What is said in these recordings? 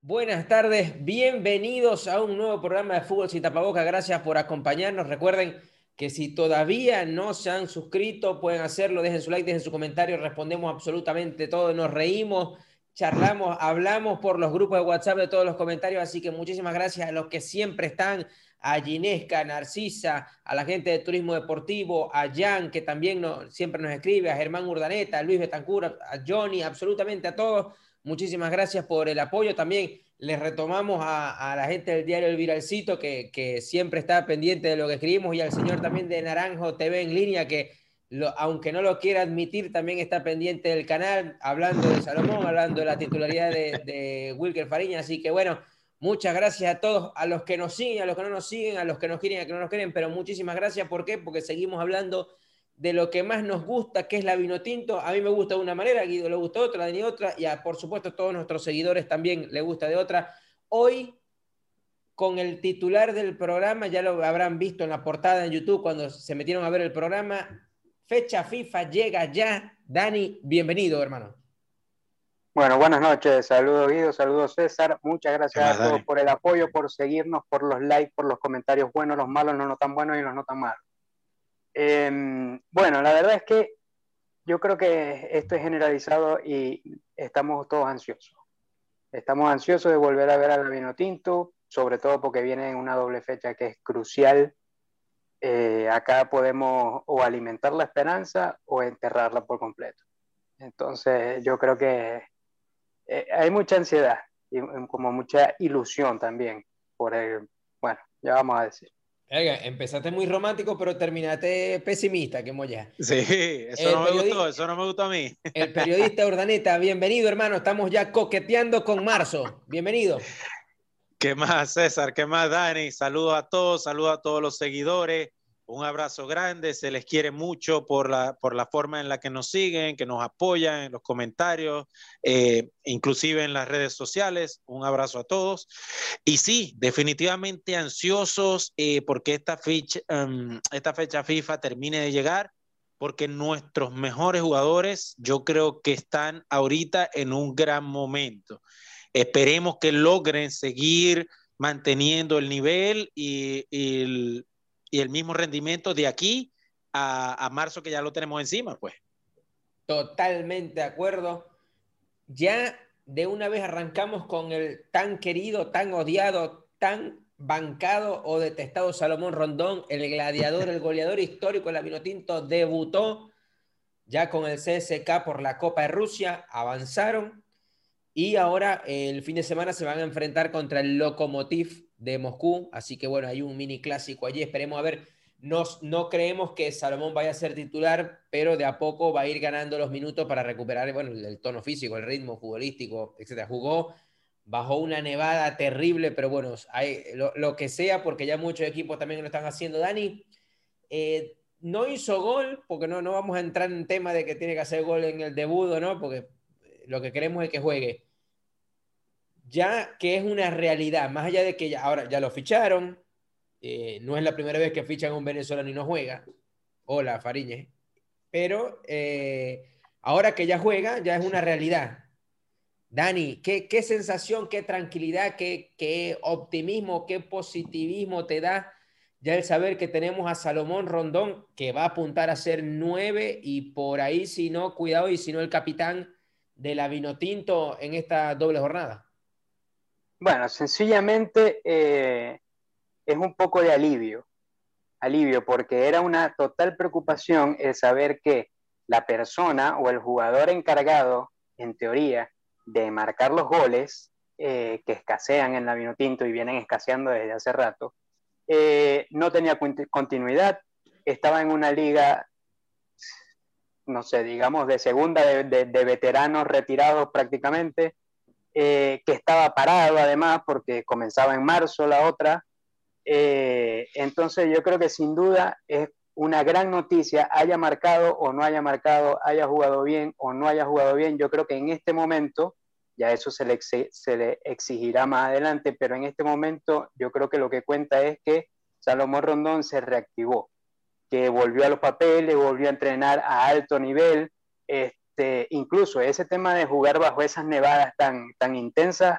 Buenas tardes, bienvenidos a un nuevo programa de Fútbol Sin Tapaboca. Gracias por acompañarnos. Recuerden que si todavía no se han suscrito, pueden hacerlo. Dejen su like, dejen su comentario. Respondemos absolutamente todo. Nos reímos, charlamos, hablamos por los grupos de WhatsApp de todos los comentarios. Así que muchísimas gracias a los que siempre están. A Ginesca, Narcisa, a la gente de Turismo Deportivo, a Jan, que también siempre nos escribe, a Germán Urdaneta, a Luis Betancur, a Johnny, absolutamente a todos Muchísimas gracias por el apoyo. También les retomamos a, la gente del diario El Viralcito, que, que, siempre está pendiente de lo que escribimos, y al señor también de Naranjo TV en línea, que aunque no lo quiera admitir, también está pendiente del canal, hablando de Salomón, hablando de la titularidad de, de Wilker Fariña. Así que bueno, muchas gracias a todos, a los que nos siguen, a los que no nos siguen, a los que nos quieren, a los que no nos quieren, pero muchísimas gracias. ¿Por qué? Porque seguimos hablando de lo que más nos gusta, que es la vino tinto. A mí me gusta de una manera, a Guido le gusta otra, a Dani otra, y a, por supuesto a todos nuestros seguidores también le gusta de otra. Hoy, con el titular del programa, ya lo habrán visto en la portada en YouTube cuando se metieron a ver el programa, fecha FIFA llega ya. Dani, bienvenido, hermano. Bueno, buenas noches. Saludos Guido, saludos César. Muchas gracias a todos por el apoyo, por seguirnos, por los likes, por los comentarios buenos, los malos, no, no tan buenos y los no tan malos. Em, bueno, la verdad es que yo creo que esto es generalizado y estamos todos ansiosos. Estamos ansiosos de volver a ver a la Tinto, sobre todo porque viene en una doble fecha que es crucial. Eh, acá podemos o alimentar la esperanza o enterrarla por completo. Entonces, yo creo que eh, hay mucha ansiedad y como mucha ilusión también por el, bueno, ya vamos a decir empezaste muy romántico, pero terminaste pesimista, que molla. Sí, eso no me gustó, eso no me gustó a mí. El periodista Urdaneta, bienvenido, hermano. Estamos ya coqueteando con marzo. Bienvenido. ¿Qué más, César? ¿Qué más, Dani? Saludos a todos, saludos a todos los seguidores. Un abrazo grande, se les quiere mucho por la, por la forma en la que nos siguen, que nos apoyan en los comentarios, eh, inclusive en las redes sociales. Un abrazo a todos. Y sí, definitivamente ansiosos eh, porque esta fecha, em, esta fecha FIFA termine de llegar, porque nuestros mejores jugadores yo creo que están ahorita en un gran momento. Esperemos que logren seguir manteniendo el nivel y, el, el mismo rendimiento de aquí a, marzo que ya lo tenemos encima, pues. Totalmente de acuerdo. Ya de una vez arrancamos con el tan querido, tan odiado, tan bancado o detestado Salomón Rondón, el gladiador, el goleador histórico de la Vinotinto, debutó ya con el CSK por la Copa de Rusia, avanzaron y ahora el fin de semana se van a enfrentar contra el Lokomotiv de Moscú. Así que bueno, hay un mini clásico allí. Esperemos a ver. Nos, no creemos que Salomón vaya a ser titular, pero de a poco va a ir ganando los minutos para recuperar bueno, el, tono físico, el ritmo futbolístico, etc. Jugó bajo una nevada terrible, pero bueno, hay, lo, que sea, porque ya muchos equipos también lo están haciendo. Dani, eh, no hizo gol, porque no, no vamos a entrar en tema de que tiene que hacer gol en el debut, ¿no? Porque lo que queremos es que juegue. Ya que es una realidad, más allá de que ya, ahora ya lo ficharon, eh, no es la primera vez que fichan un venezolano y no juega, hola Fariñez, pero eh, ahora que ya juega, ya es una realidad. Dani, ¿qué, qué sensación, qué tranquilidad, qué, qué optimismo, qué positivismo te da ya el saber que tenemos a Salomón Rondón, que va a apuntar a ser nueve y por ahí, si no, cuidado, y si no, el capitán de la Vinotinto en esta doble jornada? Bueno, sencillamente eh, es un poco de alivio, alivio, porque era una total preocupación el saber que la persona o el jugador encargado, en teoría, de marcar los goles eh, que escasean en la Vinotinto y vienen escaseando desde hace rato, eh, no tenía continuidad, estaba en una liga, no sé, digamos, de segunda, de veteranos retirados prácticamente, eh, que estaba parado además porque comenzaba en marzo la otra. Eh, entonces yo creo que sin duda es una gran noticia, haya marcado o no haya marcado, haya jugado bien o no haya jugado bien. Yo creo que en este momento ya eso se le, se le exigirá más adelante, pero en este momento yo creo que lo que cuenta es que Salomón Rondón se reactivó, que volvió a los papeles, volvió a entrenar a alto nivel, este, incluso ese tema de jugar bajo esas nevadas tan, tan intensas,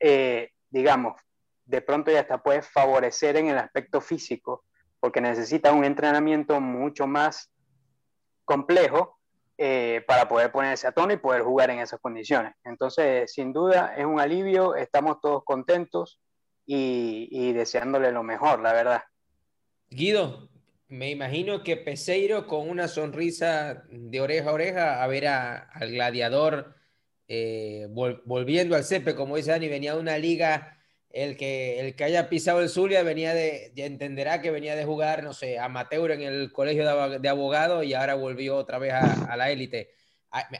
eh, digamos, de pronto ya hasta puede favorecer en el aspecto físico, porque necesita un entrenamiento mucho más complejo eh, para poder ponerse a tono y poder jugar en esas condiciones. Entonces, sin duda, es un alivio, estamos todos contentos y, deseándole lo mejor, la verdad. Guido, me imagino que Peseiro con una sonrisa de oreja a oreja a ver al gladiador eh, volviendo al CEPE, como dice Dani, venía de una liga el que, el que haya pisado el Zulia venía de, ya entenderá que venía de jugar, no sé, amateur en el colegio de, abogados y ahora volvió otra vez a, la élite.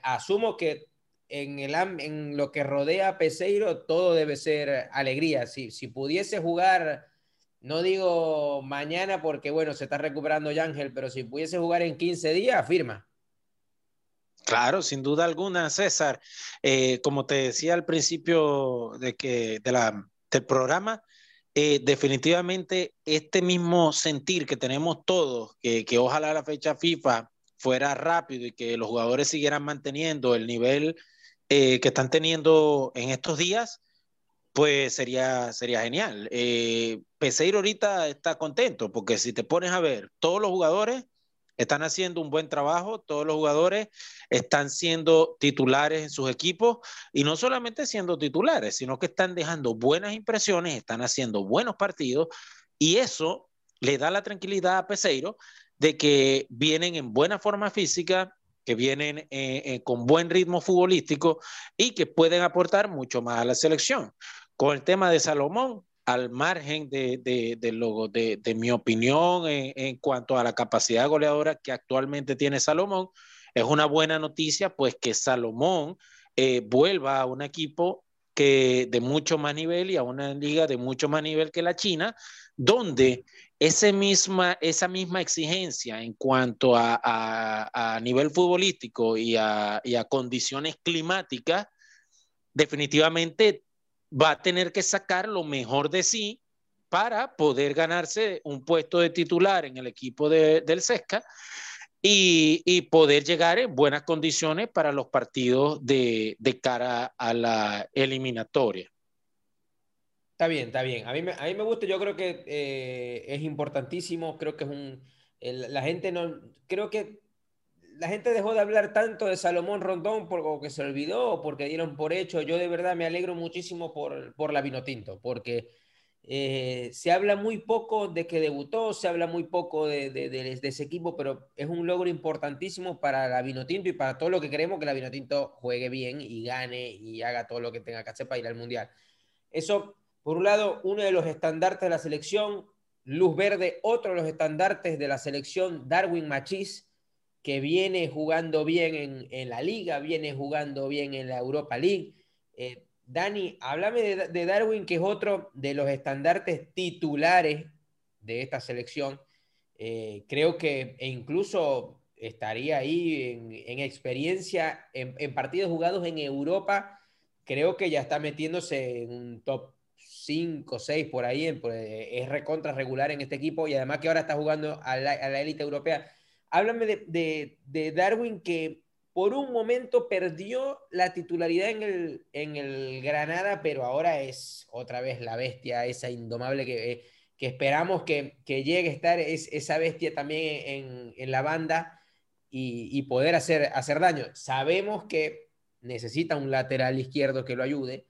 Asumo que en, el, en lo que rodea a Peseiro todo debe ser alegría. Si, si pudiese jugar, no digo mañana porque, bueno, se está recuperando Yángel, pero si pudiese jugar en 15 días, firma. Claro, sin duda alguna, César. Eh, como te decía al principio de, que, de la del programa, eh, definitivamente este mismo sentir que tenemos todos, que, ojalá la fecha FIFA fuera rápido y que los jugadores siguieran manteniendo el nivel eh, que están teniendo en estos días, pues sería, sería genial. Eh, Peseiro ahorita está contento porque si te pones a ver, todos los jugadores están haciendo un buen trabajo, todos los jugadores están siendo titulares en sus equipos y no solamente siendo titulares, sino que están dejando buenas impresiones, están haciendo buenos partidos y eso le da la tranquilidad a Peseiro de que vienen en buena forma física, que vienen eh, eh, con buen ritmo futbolístico y que pueden aportar mucho más a la selección. Con el tema de Salomón, al margen de, de, de, mi opinión en, cuanto a la capacidad goleadora que actualmente tiene Salomón, es una buena noticia, pues que Salomón eh, vuelva a un equipo que de mucho más nivel y a una liga de mucho más nivel que la China, donde ese misma, esa misma exigencia en cuanto a, a, nivel futbolístico y a, y a condiciones climáticas, definitivamente va a tener que sacar lo mejor de sí para poder ganarse un puesto de titular en el equipo del Sesca y, poder llegar en buenas condiciones para los partidos de, cara a la eliminatoria. Está bien, está bien. A mí me, a mí me gusta, yo creo que eh, es importantísimo, creo que es un... la gente no... Creo que la gente dejó de hablar tanto de Salomón Rondón porque se olvidó o porque dieron por hecho. Yo de verdad me alegro muchísimo por, por la Vinotinto, porque eh, se habla muy poco de que debutó, se habla muy poco de, de, ese equipo, pero es un logro importantísimo para la Vinotinto y para todo lo que queremos que la Vinotinto juegue bien y gane y haga todo lo que tenga que hacer para ir al Mundial. Eso, por un lado, uno de los estandartes de la selección, Luz Verde, otro de los estandartes de la selección, Darwin Machís que viene jugando bien en, la liga, viene jugando bien en la Europa League. Eh, Dani, háblame de, Darwin, que es otro de los estandartes titulares de esta selección. Eh, creo que e incluso estaría ahí en, experiencia, en, partidos jugados en Europa. Creo que ya está metiéndose en un top 5, 6 por ahí. es recontra regular en este equipo y además que ahora está jugando a la élite europea háblame de, Darwin que por un momento perdió la titularidad en el, en el Granada, pero ahora es otra vez la bestia, esa indomable que, que esperamos que, llegue a estar es, esa bestia también en, la banda y, poder hacer, hacer daño. Sabemos que necesita un lateral izquierdo que lo ayude,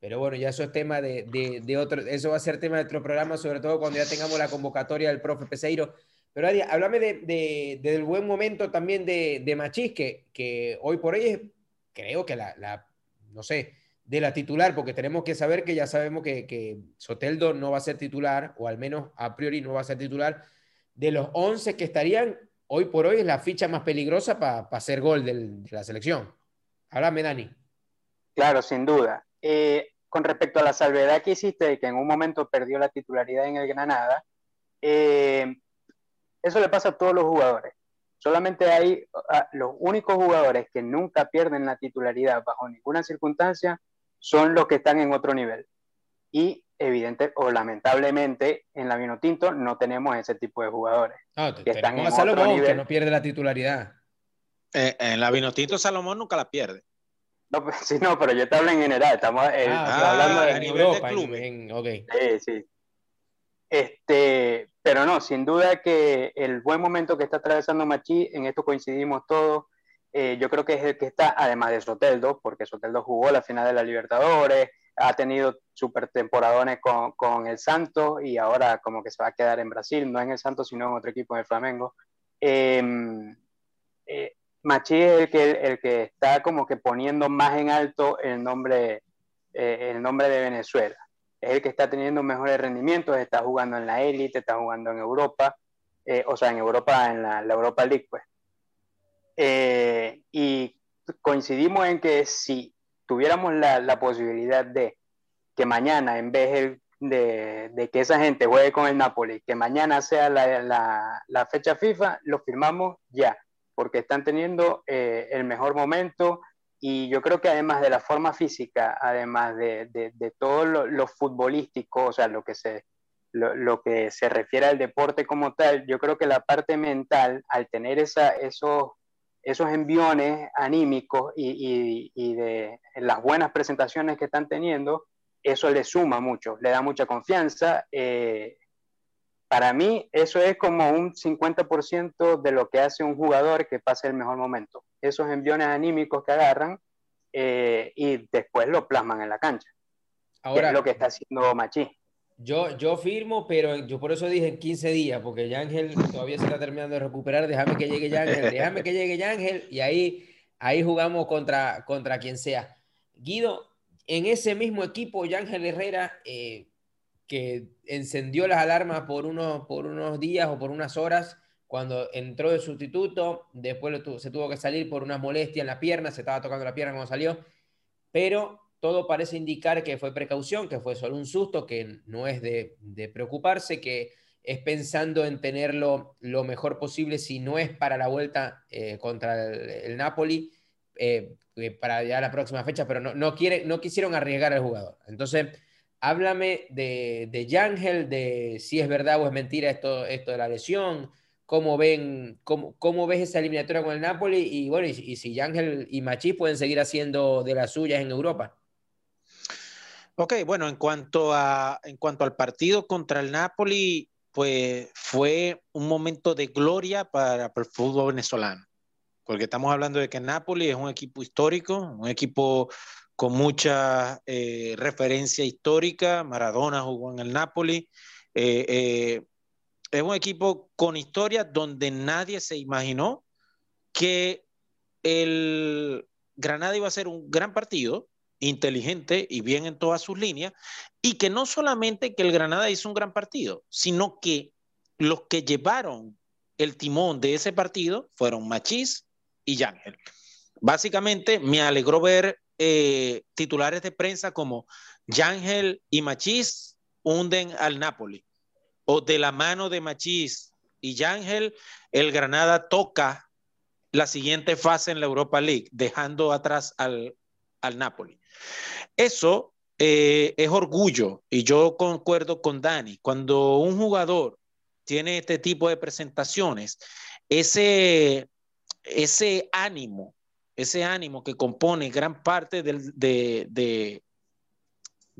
pero bueno, ya eso es tema de, de, otro, eso va a ser tema de otro programa, sobre todo cuando ya tengamos la convocatoria del profe Peseiro. Pero Adi, háblame de, del buen momento también de, de Machís, que, hoy por hoy es, creo que la, no sé, de la titular, porque tenemos que saber que ya sabemos que, Soteldo no va a ser titular, o al menos a priori no va a ser titular. De los 11 que estarían, hoy por hoy es la ficha más peligrosa para hacer gol de la selección. Háblame, Dani. Claro, sin duda. Eh, con respecto a la salvedad que hiciste de que en un momento perdió la titularidad en el Granada, eh, eso le pasa a todos los jugadores. Solamente hay los únicos jugadores que nunca pierden la titularidad bajo ninguna circunstancia son los que están en otro nivel. Y evidente o lamentablemente en la Vinotinto no tenemos ese tipo de jugadores. No, que están en Salomón, que no pierde la titularidad. Eh, en la Vinotinto Salomón nunca la pierde. No, pues, sí, no, pero yo te hablo en general, estamos eh, ah, hablando de, nivel Europa, de club. Sí, sí. Este, pero no, sin duda que el buen momento que está atravesando Machi, en esto coincidimos todos, eh, yo creo que es el que está, además de Soteldo, porque Soteldo jugó la final de la Libertadores, ha tenido super temporadones con, con, el Santos y ahora como que se va a quedar en Brasil, no en el Santos, sino en otro equipo en Flamengo. Em, eh, Machi es el que, el que está como que poniendo más en alto el nombre, eh, el nombre de Venezuela. Es el que está teniendo mejores rendimientos, está jugando en la élite, está jugando en Europa, eh, o sea, en Europa, en la, Europa League, pues. y coincidimos en que si tuviéramos la, posibilidad de que mañana, en vez de, que esa gente juegue con el Napoli, que mañana sea la fecha FIFA, lo firmamos ya, porque están teniendo eh, el mejor momento y yo creo que además de la forma física, además de, de, de todo lo, lo, futbolístico, o sea, lo que, se, lo, lo, que se refiere al deporte como tal, yo creo que la parte mental, al tener esa, esos esos enviones anímicos y, de las buenas presentaciones que están teniendo, eso le suma mucho, le da mucha confianza. Eh, para mí, eso es como un 50% de lo que hace un jugador que pase el mejor momento. Esos enviones anímicos que agarran eh, y después lo plasman en la cancha. Ahora, es lo que está haciendo Machi. Yo, yo firmo, pero yo por eso dije 15 días, porque Yángel todavía se está terminando de recuperar. Déjame que llegue Yángel, déjame que llegue Yángel y ahí, ahí jugamos contra, contra quien sea. Guido, en ese mismo equipo, Yángel Herrera, eh, que encendió las alarmas por unos, por unos días o por unas horas cuando entró de sustituto, después se tuvo que salir por una molestia en la pierna, se estaba tocando la pierna cuando salió, pero todo parece indicar que fue precaución, que fue solo un susto, que no es de, preocuparse, que es pensando en tenerlo lo mejor posible si no es para la vuelta eh, contra el, Napoli, eh, eh, para ya la próxima fecha, pero no, no, quiere, no quisieron arriesgar al jugador. Entonces, háblame de, de Yangel, de si es verdad o es mentira esto, esto de la lesión, cómo, ven, cómo, cómo ves esa eliminatoria con el Napoli y bueno, y, si Yangel y Machís pueden seguir haciendo de las suyas en Europa. Ok, bueno, en cuanto, a, en cuanto al partido contra el Napoli, pues fue un momento de gloria para, el fútbol venezolano, porque estamos hablando de que Napoli es un equipo histórico, un equipo con mucha eh, referencia histórica, Maradona jugó en el Napoli, eh, eh, es un equipo con historia donde nadie se imaginó que el Granada iba a ser un gran partido, inteligente y bien en todas sus líneas, y que no solamente que el Granada hizo un gran partido, sino que los que llevaron el timón de ese partido fueron Machís y Yángel. Básicamente me alegró ver eh, titulares de prensa como Yángel y Machís hunden al Napoli, o de la mano de Machís y Yángel, el Granada toca la siguiente fase en la Europa League, dejando atrás al, al Napoli. Eso eh, es orgullo y yo concuerdo con Dani. Cuando un jugador tiene este tipo de presentaciones, ese, ese ánimo, ese ánimo que compone gran parte de, de,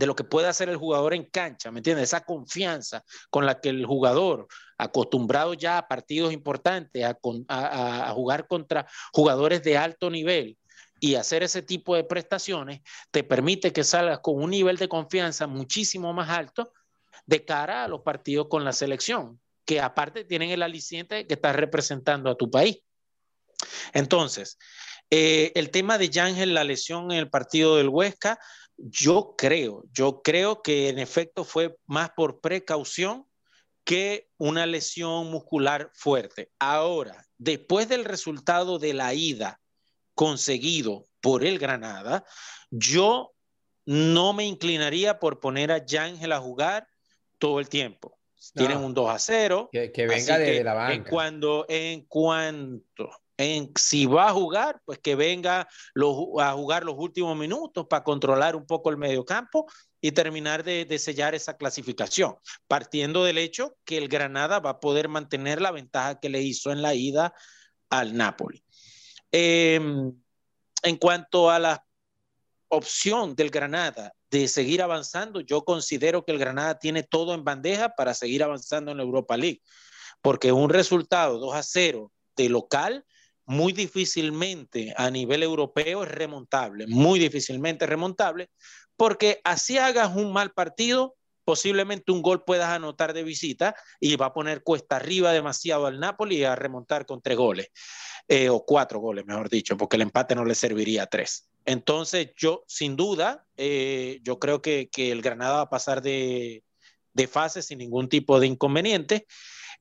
lo que puede hacer el jugador en cancha, ¿me entiendes? Esa confianza con la que el jugador, acostumbrado ya a partidos importantes, a jugar contra jugadores de alto nivel, y hacer ese tipo de prestaciones te permite que salgas con un nivel de confianza muchísimo más alto de cara a los partidos con la selección, que aparte tienen el aliciente que estás representando a tu país. Entonces, eh, el tema de Yángel, la lesión en el partido del Huesca, yo creo, yo creo que en efecto fue más por precaución que una lesión muscular fuerte. Ahora, después del resultado de la ida conseguido por el Granada, yo no me inclinaría por poner a Yángel a jugar todo el tiempo. Tienen un 2 a 0. Que, venga de, la banca. En, cuando, en, cuanto, En, si va a jugar, pues que venga a jugar los últimos minutos para controlar un poco el mediocampo y terminar de, sellar esa clasificación, partiendo del hecho que el Granada va a poder mantener la ventaja que le hizo en la ida al Napoli. Em, en cuanto a la opción del Granada de seguir avanzando, yo considero que el Granada tiene todo en bandeja para seguir avanzando en la Europa League, porque un resultado 2 a 0 de local muy difícilmente a nivel europeo es remontable, muy difícilmente remontable, porque así hagas un mal partido, posiblemente un gol puedas anotar de visita y va a poner cuesta arriba demasiado al Napoli a remontar con tres goles, eh, o cuatro goles, mejor dicho, porque el empate no le serviría a tres. Entonces, yo, sin duda, eh, yo creo que, el Granada va a pasar de, de fase sin ningún tipo de inconveniente.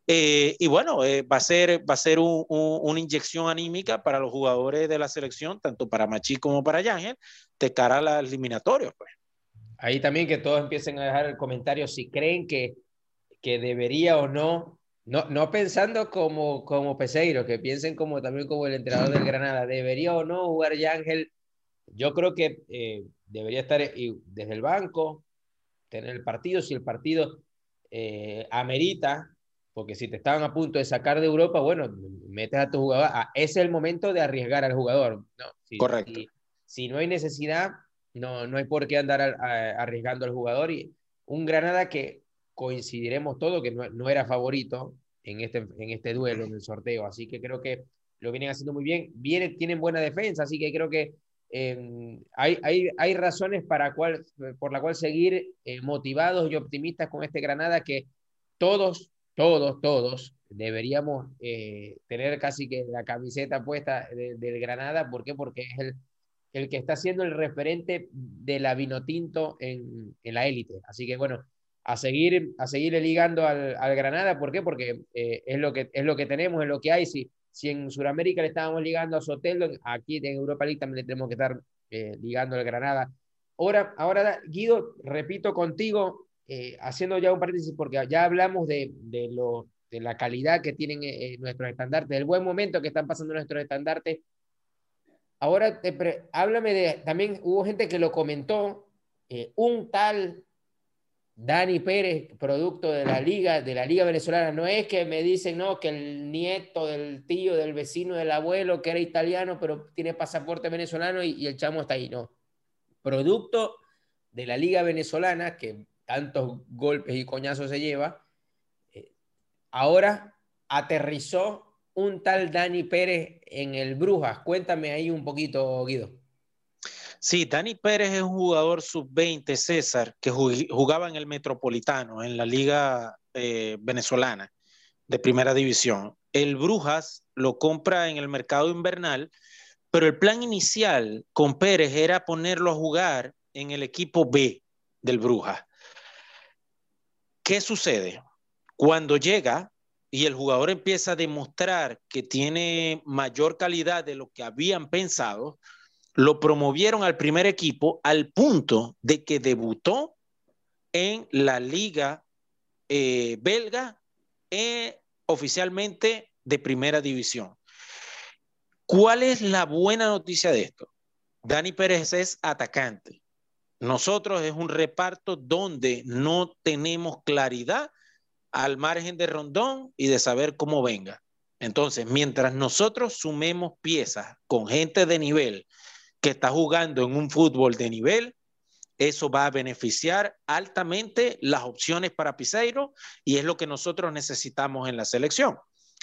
Eh, y bueno, eh, va a ser, va a ser una inyección anímica para los jugadores de la selección, tanto para Machi como para Yángel, de cara a la eliminatoria. Pues. Ahí también que todos empiecen a dejar el comentario si creen que, que debería o no, no, no pensando como, como Peseiro, que piensen como también como el entrenador del Granada, debería o no jugar Yángel. Yo creo que eh, debería estar desde el banco, tener el partido, si el partido amerita, porque si te estaban a punto de sacar de Europa, bueno, metes a tu jugador. Ah, es el momento de arriesgar al jugador. No, Correcto. Si, no hay necesidad, no, no hay por qué andar arriesgando al jugador. Y un Granada que coincidiremos todos que no, era favorito en este, en este duelo, en el sorteo. Así que creo que lo vienen haciendo muy bien. Viene, tienen buena defensa, así que creo que em, hay, hay, hay, razones para cual, por la cual seguir eh, motivados y optimistas con este Granada que todos todos, todos, deberíamos eh, tener casi que la camiseta puesta del Granada. ¿Por qué? Porque es el, el que está siendo el referente de la Vinotinto en, en la élite. Así que bueno, a seguir, a seguir ligando al, al Granada. ¿Por qué? Porque eh, es, lo que, es lo que tenemos, es lo que hay. Si, si en Sudamérica le estábamos ligando a Sotelo, aquí en Europa League también le tenemos que estar eh, ligando al Granada. Ahora, ahora, Guido, repito contigo, eh, haciendo ya un paréntesis, porque ya hablamos de, de, lo, de la calidad que tienen eh, eh, nuestros estandartes, del buen momento que están pasando nuestros estandartes. Ahora, háblame de, también hubo gente que lo comentó, un tal Dani Pérez, producto de la liga, de la liga venezolana, no es que me dicen, no, que el nieto del tío, del vecino, del abuelo, que era italiano, pero tiene pasaporte venezolano y, y el chamo está ahí, no. Producto de la liga venezolana, que tantos golpes y coñazos se lleva, eh, ahora aterrizó un tal Dani Pérez en el Brujas. Cuéntame ahí un poquito, Guido. Sí, Dani Pérez es un jugador sub-20, César, que jugaba en el Metropolitano, en la liga eh, venezolana de primera división. El Brujas lo compra en el mercado invernal, pero el plan inicial con Pérez era ponerlo a jugar en el equipo B del Brujas. ¿Qué sucede? Cuando llega y el jugador empieza a demostrar que tiene mayor calidad de lo que habían pensado, lo promovieron al primer equipo al punto de que debutó en la liga eh, belga eh, oficialmente de primera división. ¿Cuál es la buena noticia de esto? Dani Pérez es atacante. Nosotros es un reparto donde no tenemos claridad al margen de Rondón y de saber cómo venga. Entonces, mientras nosotros sumemos piezas con gente de nivel que está jugando en un fútbol de nivel, eso va a beneficiar altamente las opciones para Piseiro y es lo que nosotros necesitamos en la selección.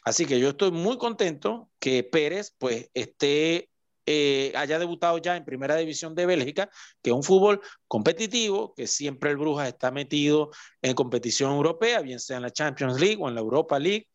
Así que yo estoy muy contento que Pérez pues esté eh, haya debutado ya en Primera División de Bélgica, que es un fútbol competitivo, que siempre el Brujas está metido en competición europea, bien sea en la Champions League o en la Europa League,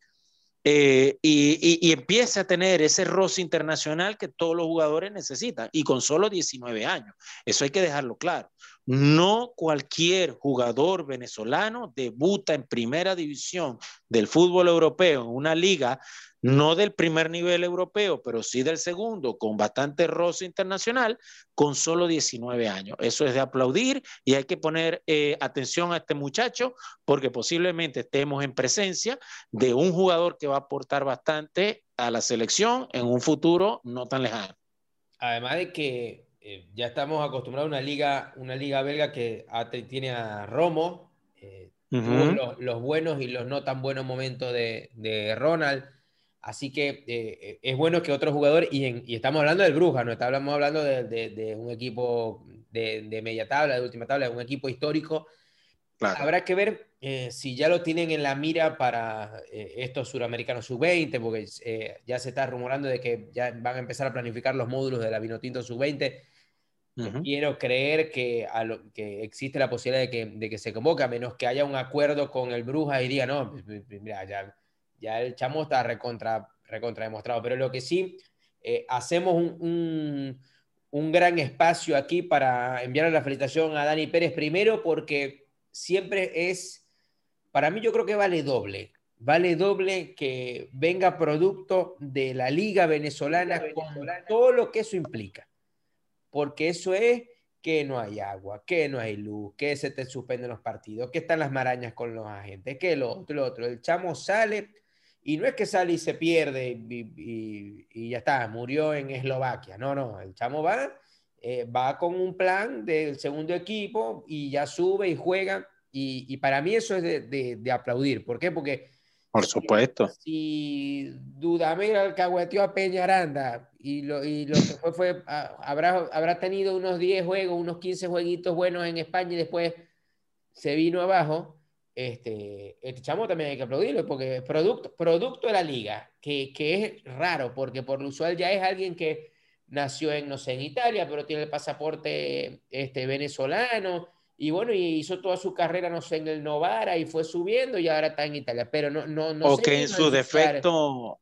eh, y, y, empiece a tener ese roce internacional que todos los jugadores necesitan, y con solo 19 años. Eso hay que dejarlo claro. No cualquier jugador venezolano debuta en primera división del fútbol europeo, en una liga no del primer nivel europeo, pero sí del segundo, con bastante roce internacional, con solo 19 años. Eso es de aplaudir y hay que poner eh, atención a este muchacho porque posiblemente estemos en presencia de un jugador que va a aportar bastante a la selección en un futuro no tan lejano. Además de que eh, ya estamos acostumbrados a una liga, una liga belga que tiene a Romo, eh, los, buenos y los no tan buenos momentos de, de Ronald Así que eh, es bueno que otro jugador, y, estamos hablando del Bruja, no estamos hablando de, un equipo de, media tabla, de última tabla, de un equipo histórico. Habrá que ver eh, si ya lo tienen en la mira para eh, estos suramericanos sub-20, porque ya se está rumorando de que ya van a empezar a planificar los módulos de la Vinotinto sub-20. Quiero creer que, a lo, que existe la posibilidad de que, de que se convoque, a menos que haya un acuerdo con el Bruja y diga, no, mira, ya ya el chamo está recontra, recontra demostrado, pero lo que sí, eh, hacemos un, un, gran espacio aquí para enviar la felicitación a Dani Pérez primero porque siempre es, para mí yo creo que vale doble, vale doble que venga producto de la liga venezolana, con todo lo que eso implica, porque eso es que no hay agua, que no hay luz, que se te suspenden los partidos, que están las marañas con los agentes, que lo otro, lo otro. El chamo sale y no es que sale y se pierde y, ya está, murió en Eslovaquia. No, no, el chamo va, eh, va con un plan del segundo equipo y ya sube y juega. Y, para mí eso es de, aplaudir. ¿Por qué? Porque... Por supuesto. Si, Dudamel alcahueteó a Peñaranda y lo, y lo que fue fue, ah, habrá, habrá tenido unos 10 juegos, unos 15 jueguitos buenos en España y después se vino abajo. Este, este chamo también hay que aplaudirlo porque es producto, producto de la liga, que, que, es raro porque por lo usual ya es alguien que nació en, no sé, en Italia, pero tiene el pasaporte este, venezolano y bueno, y hizo toda su carrera, no sé, en el Novara y fue subiendo y ahora está en Italia, pero no, no, no o que en su defecto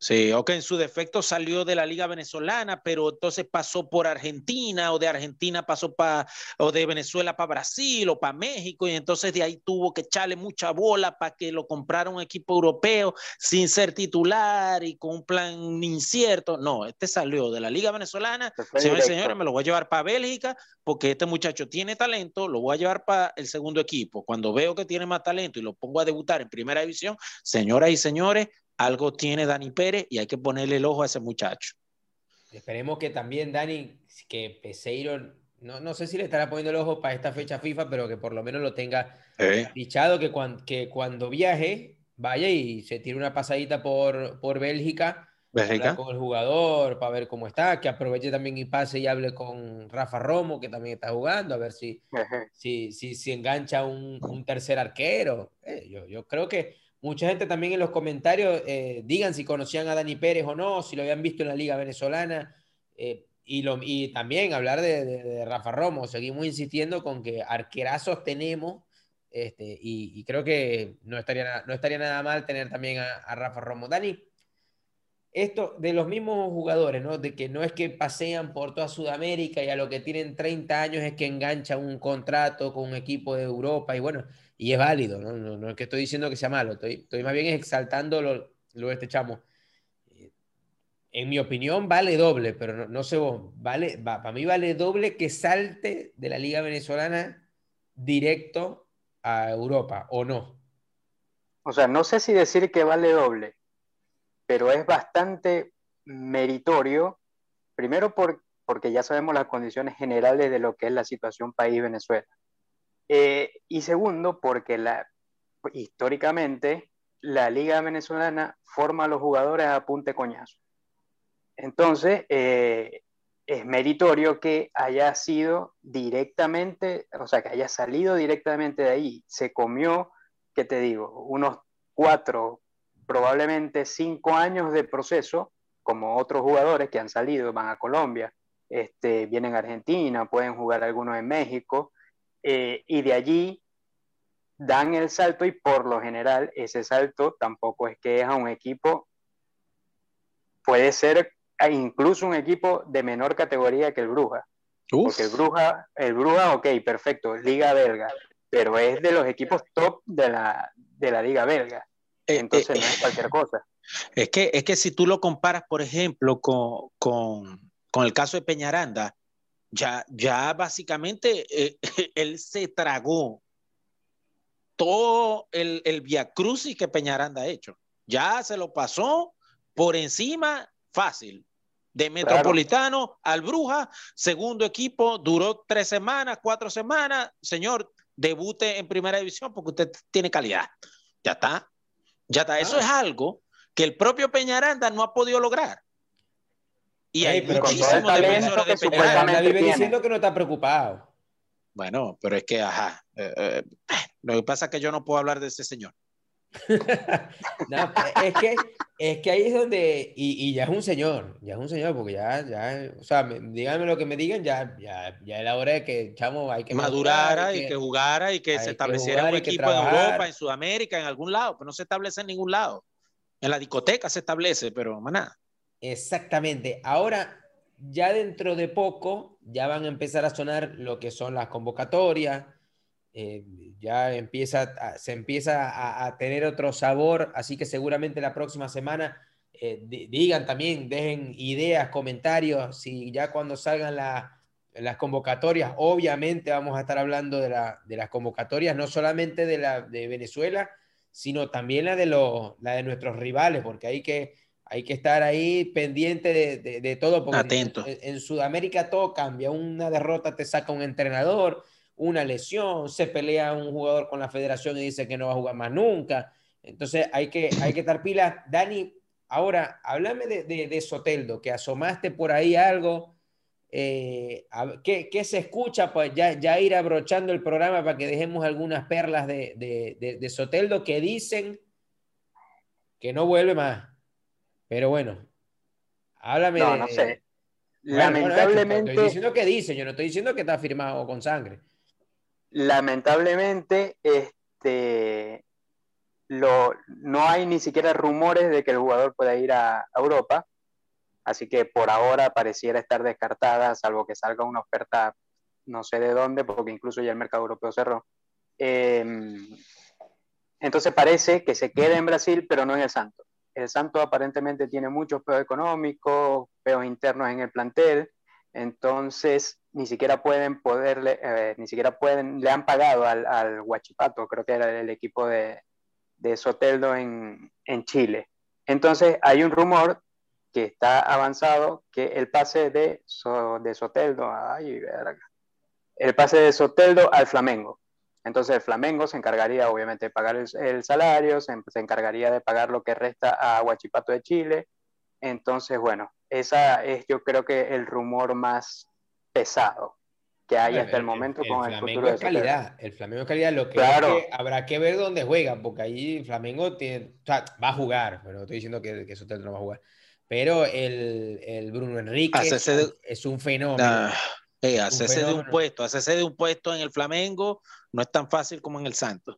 Sí, o que en su defecto salió de la liga venezolana, pero entonces pasó por Argentina, o de Argentina pasó para, o de Venezuela para Brasil, o para México, y entonces de ahí tuvo que echarle mucha bola para que lo comprara un equipo europeo sin ser titular y con un plan incierto. No, este salió de la liga venezolana, señores y señores, me lo voy a llevar para Bélgica, porque este muchacho tiene talento, lo voy a llevar para el segundo equipo. Cuando veo que tiene más talento y lo pongo a debutar en primera división, señoras y señores, algo tiene Dani Pérez y hay que ponerle el ojo a ese muchacho. Esperemos que también Dani, que Peseiro, no, no sé si le estará poniendo el ojo para esta fecha FIFA, pero que por lo menos lo tenga dichado, que, que cuando viaje vaya y se tire una pasadita por, por Bélgica, Bélgica. con el jugador para ver cómo está, que aproveche también y pase y hable con Rafa Romo, que también está jugando, a ver si, si, si, engancha un, un tercer arquero. Eh, yo, yo creo que Mucha gente también en los comentarios eh, digan si conocían a Dani Pérez o no, si lo habían visto en la Liga Venezolana. Eh, y, también hablar de, Rafa Romo. Seguimos insistiendo con que arquerazos tenemos. Este, y, creo que no estaría, no estaría nada mal tener también a, Rafa Romo. Dani, esto de los mismos jugadores, ¿no? De que no es que pasean por toda Sudamérica y a lo que tienen 30 años es que enganchan un contrato con un equipo de Europa. Y bueno, y es válido, ¿no? Es que estoy diciendo que sea malo, estoy, más bien exaltando lo, lo de este chamo. En mi opinión, vale doble, pero no, sé vale, para mí vale doble que salte de la Liga Venezolana directo a Europa, ¿o no? O sea, no sé si decir que vale doble, pero es bastante meritorio, primero por, porque ya sabemos las condiciones generales de lo que es la situación país Venezuela. Eh, y segundo, porque históricamente la liga venezolana forma a los jugadores a punte coñazo. Entonces, eh, es meritorio que haya sido directamente, o sea, que haya salido directamente de ahí. Se comió, ¿qué te digo? Unos cuatro, probablemente cinco años de proceso, como otros jugadores que han salido, van a Colombia, este, vienen a Argentina, pueden jugar algunos en México, eh, y de allí dan el salto y por lo general ese salto tampoco es que es a un equipo, puede ser incluso un equipo de menor categoría que el Bruja. Porque el Bruja, el Bruja, ok, perfecto, Liga Belga, pero es de los equipos top de la, de la Liga Belga. Eh, eh, Entonces no es cualquier cosa. Es que, es que si tú lo comparas, por ejemplo, con, con, con el caso de Peñaranda, ya, ya básicamente eh, él se tragó todo el, el Via Crucis que Peñaranda ha hecho. Ya se lo pasó por encima fácil. De Metropolitano al Bruja, segundo equipo, duró tres semanas, cuatro semanas. Señor, debute en primera división porque usted tiene calidad. Ya está. Ya está. Eso es algo que el propio Peñaranda no ha podido lograr. Y hay muchísimos defensores de Peñaranda. vive diciendo que no está preocupado. Bueno, pero es que, ajá, eh, eh, lo que pasa es que yo no puedo hablar de ese señor. no, es que, es que ahí es donde, y, y, ya es un señor, ya es un señor, porque ya, ya, o sea, díganme lo que me digan, ya, ya, ya es la hora de que, chamo, hay que madurara y que, jugara y que se estableciera un equipo en Europa, en Sudamérica, en algún lado, pero no se establece en ningún lado. En la discoteca se establece, pero nada. Exactamente. Ahora, ya dentro de poco, ya van a empezar a sonar lo que son las convocatorias. Eh, ya empieza, se empieza a, tener otro sabor, así que seguramente la próxima semana eh, digan también, dejen ideas, comentarios, si ya cuando salgan las convocatorias, obviamente vamos a estar hablando de, de las convocatorias, no solamente de la de Venezuela, sino también la de, la de nuestros rivales, porque hay que hay que estar ahí pendiente de, de, todo. Porque Atento. En, Sudamérica todo cambia. Una derrota te saca un entrenador, una lesión, se pelea un jugador con la federación y dice que no va a jugar más nunca. Entonces hay que, hay que estar pilas. Dani, ahora, háblame de, de, Soteldo, que asomaste por ahí algo. Eh, ¿qué, ¿qué, se escucha? Pues ya, ya ir abrochando el programa para que dejemos algunas perlas de, de Soteldo que dicen que no vuelve más. Pero bueno, háblame no, No sé. Lamentablemente. estoy diciendo que dice, yo no estoy diciendo que está firmado con sangre. Lamentablemente, este, lo, no hay ni siquiera rumores de que el jugador pueda ir a, Europa. Así que por ahora pareciera estar descartada, salvo que salga una oferta no sé de dónde, porque incluso ya el mercado europeo cerró. Em, entonces parece que se queda en Brasil, pero no en el Santos. El Santo aparentemente tiene muchos peos económicos, peos internos en el plantel, entonces ni siquiera pueden poderle, eh, ni siquiera pueden, le han pagado al, al Huachipato, creo que era el equipo de, de Soteldo en, en, Chile. Entonces hay un rumor que está avanzado que el pase de, de Soteldo, ay, verga, el pase de Soteldo al Flamengo. Entonces el Flamengo se encargaría obviamente de pagar el, salario, se, encargaría de pagar lo que resta a Huachipato de Chile. Entonces, bueno, esa es yo creo que el rumor más pesado que hay hasta el, momento con el futuro de calidad. El Flamengo es calidad, lo que, habrá que ver dónde juega, porque ahí Flamengo tiene, va a jugar, pero no estoy diciendo que, que Soteldo no va a jugar. Pero el, el Bruno Enrique es, un fenómeno. Eh, hacerse de un puesto, hacerse de un puesto en el Flamengo no es tan fácil como en el Santos.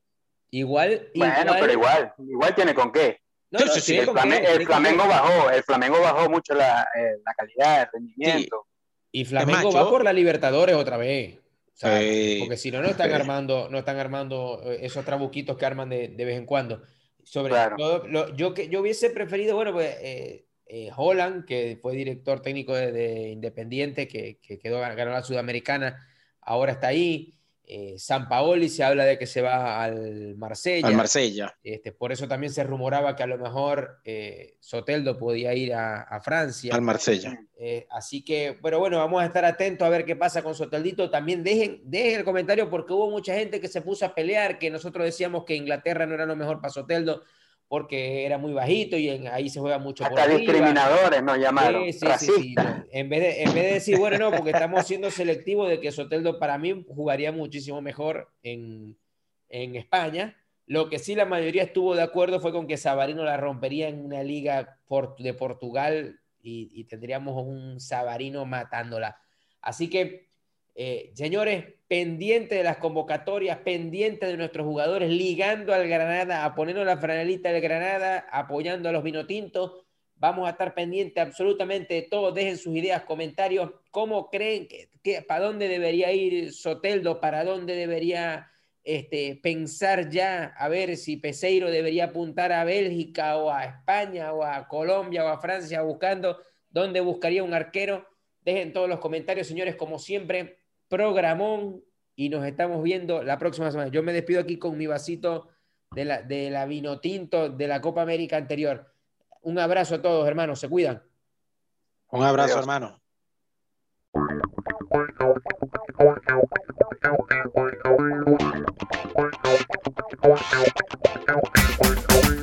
Igual, Bueno, pero igual, igual tiene con qué. el, Flamengo, bajó, el Flamengo bajó mucho la, eh, la calidad, el rendimiento. Y Flamengo va por la Libertadores otra vez. Porque si no, no están armando, no están armando eh, esos trabuquitos que arman de, de vez en cuando. Sobre todo, lo, yo, que, yo hubiese preferido, bueno, pues eh, eh, Holland, que fue director técnico de, Independiente, que, quedó ganó la Sudamericana, ahora está ahí. Eh, San Paoli se habla de que se va al Marsella. Al Marsella. Este, por eso también se rumoraba que a lo mejor eh, Soteldo podía ir a, Francia. Al Marsella. así que, pero bueno, vamos a estar atentos a ver qué pasa con Soteldito. También dejen, dejen el comentario porque hubo mucha gente que se puso a pelear, que nosotros decíamos que Inglaterra no era lo mejor para Soteldo porque era muy bajito y ahí se juega mucho Hasta discriminadores nos llamaron, sí, sí, sí, En, vez de, en vez de decir, bueno, no, porque estamos siendo selectivos de que Soteldo para mí jugaría muchísimo mejor en, en España. Lo que sí la mayoría estuvo de acuerdo fue con que Sabarino la rompería en una liga de Portugal y, y tendríamos un Sabarino matándola. Así que eh, señores, pendiente de las convocatorias, pendiente de nuestros jugadores, ligando al Granada, a ponernos la franelita del Granada, apoyando a los vinotintos. Vamos a estar pendientes absolutamente de todo. Dejen sus ideas, comentarios. ¿Cómo creen que, para dónde debería ir Soteldo? ¿Para dónde debería este, pensar ya? A ver si Peseiro debería apuntar a Bélgica o a España o a Colombia o a Francia buscando dónde buscaría un arquero. Dejen todos los comentarios, señores, como siempre. Programón y nos estamos viendo la próxima semana. Yo me despido aquí con mi vasito de la, de la vino tinto de la Copa América anterior. Un abrazo a todos, hermanos. Se cuidan. Un abrazo, hermano.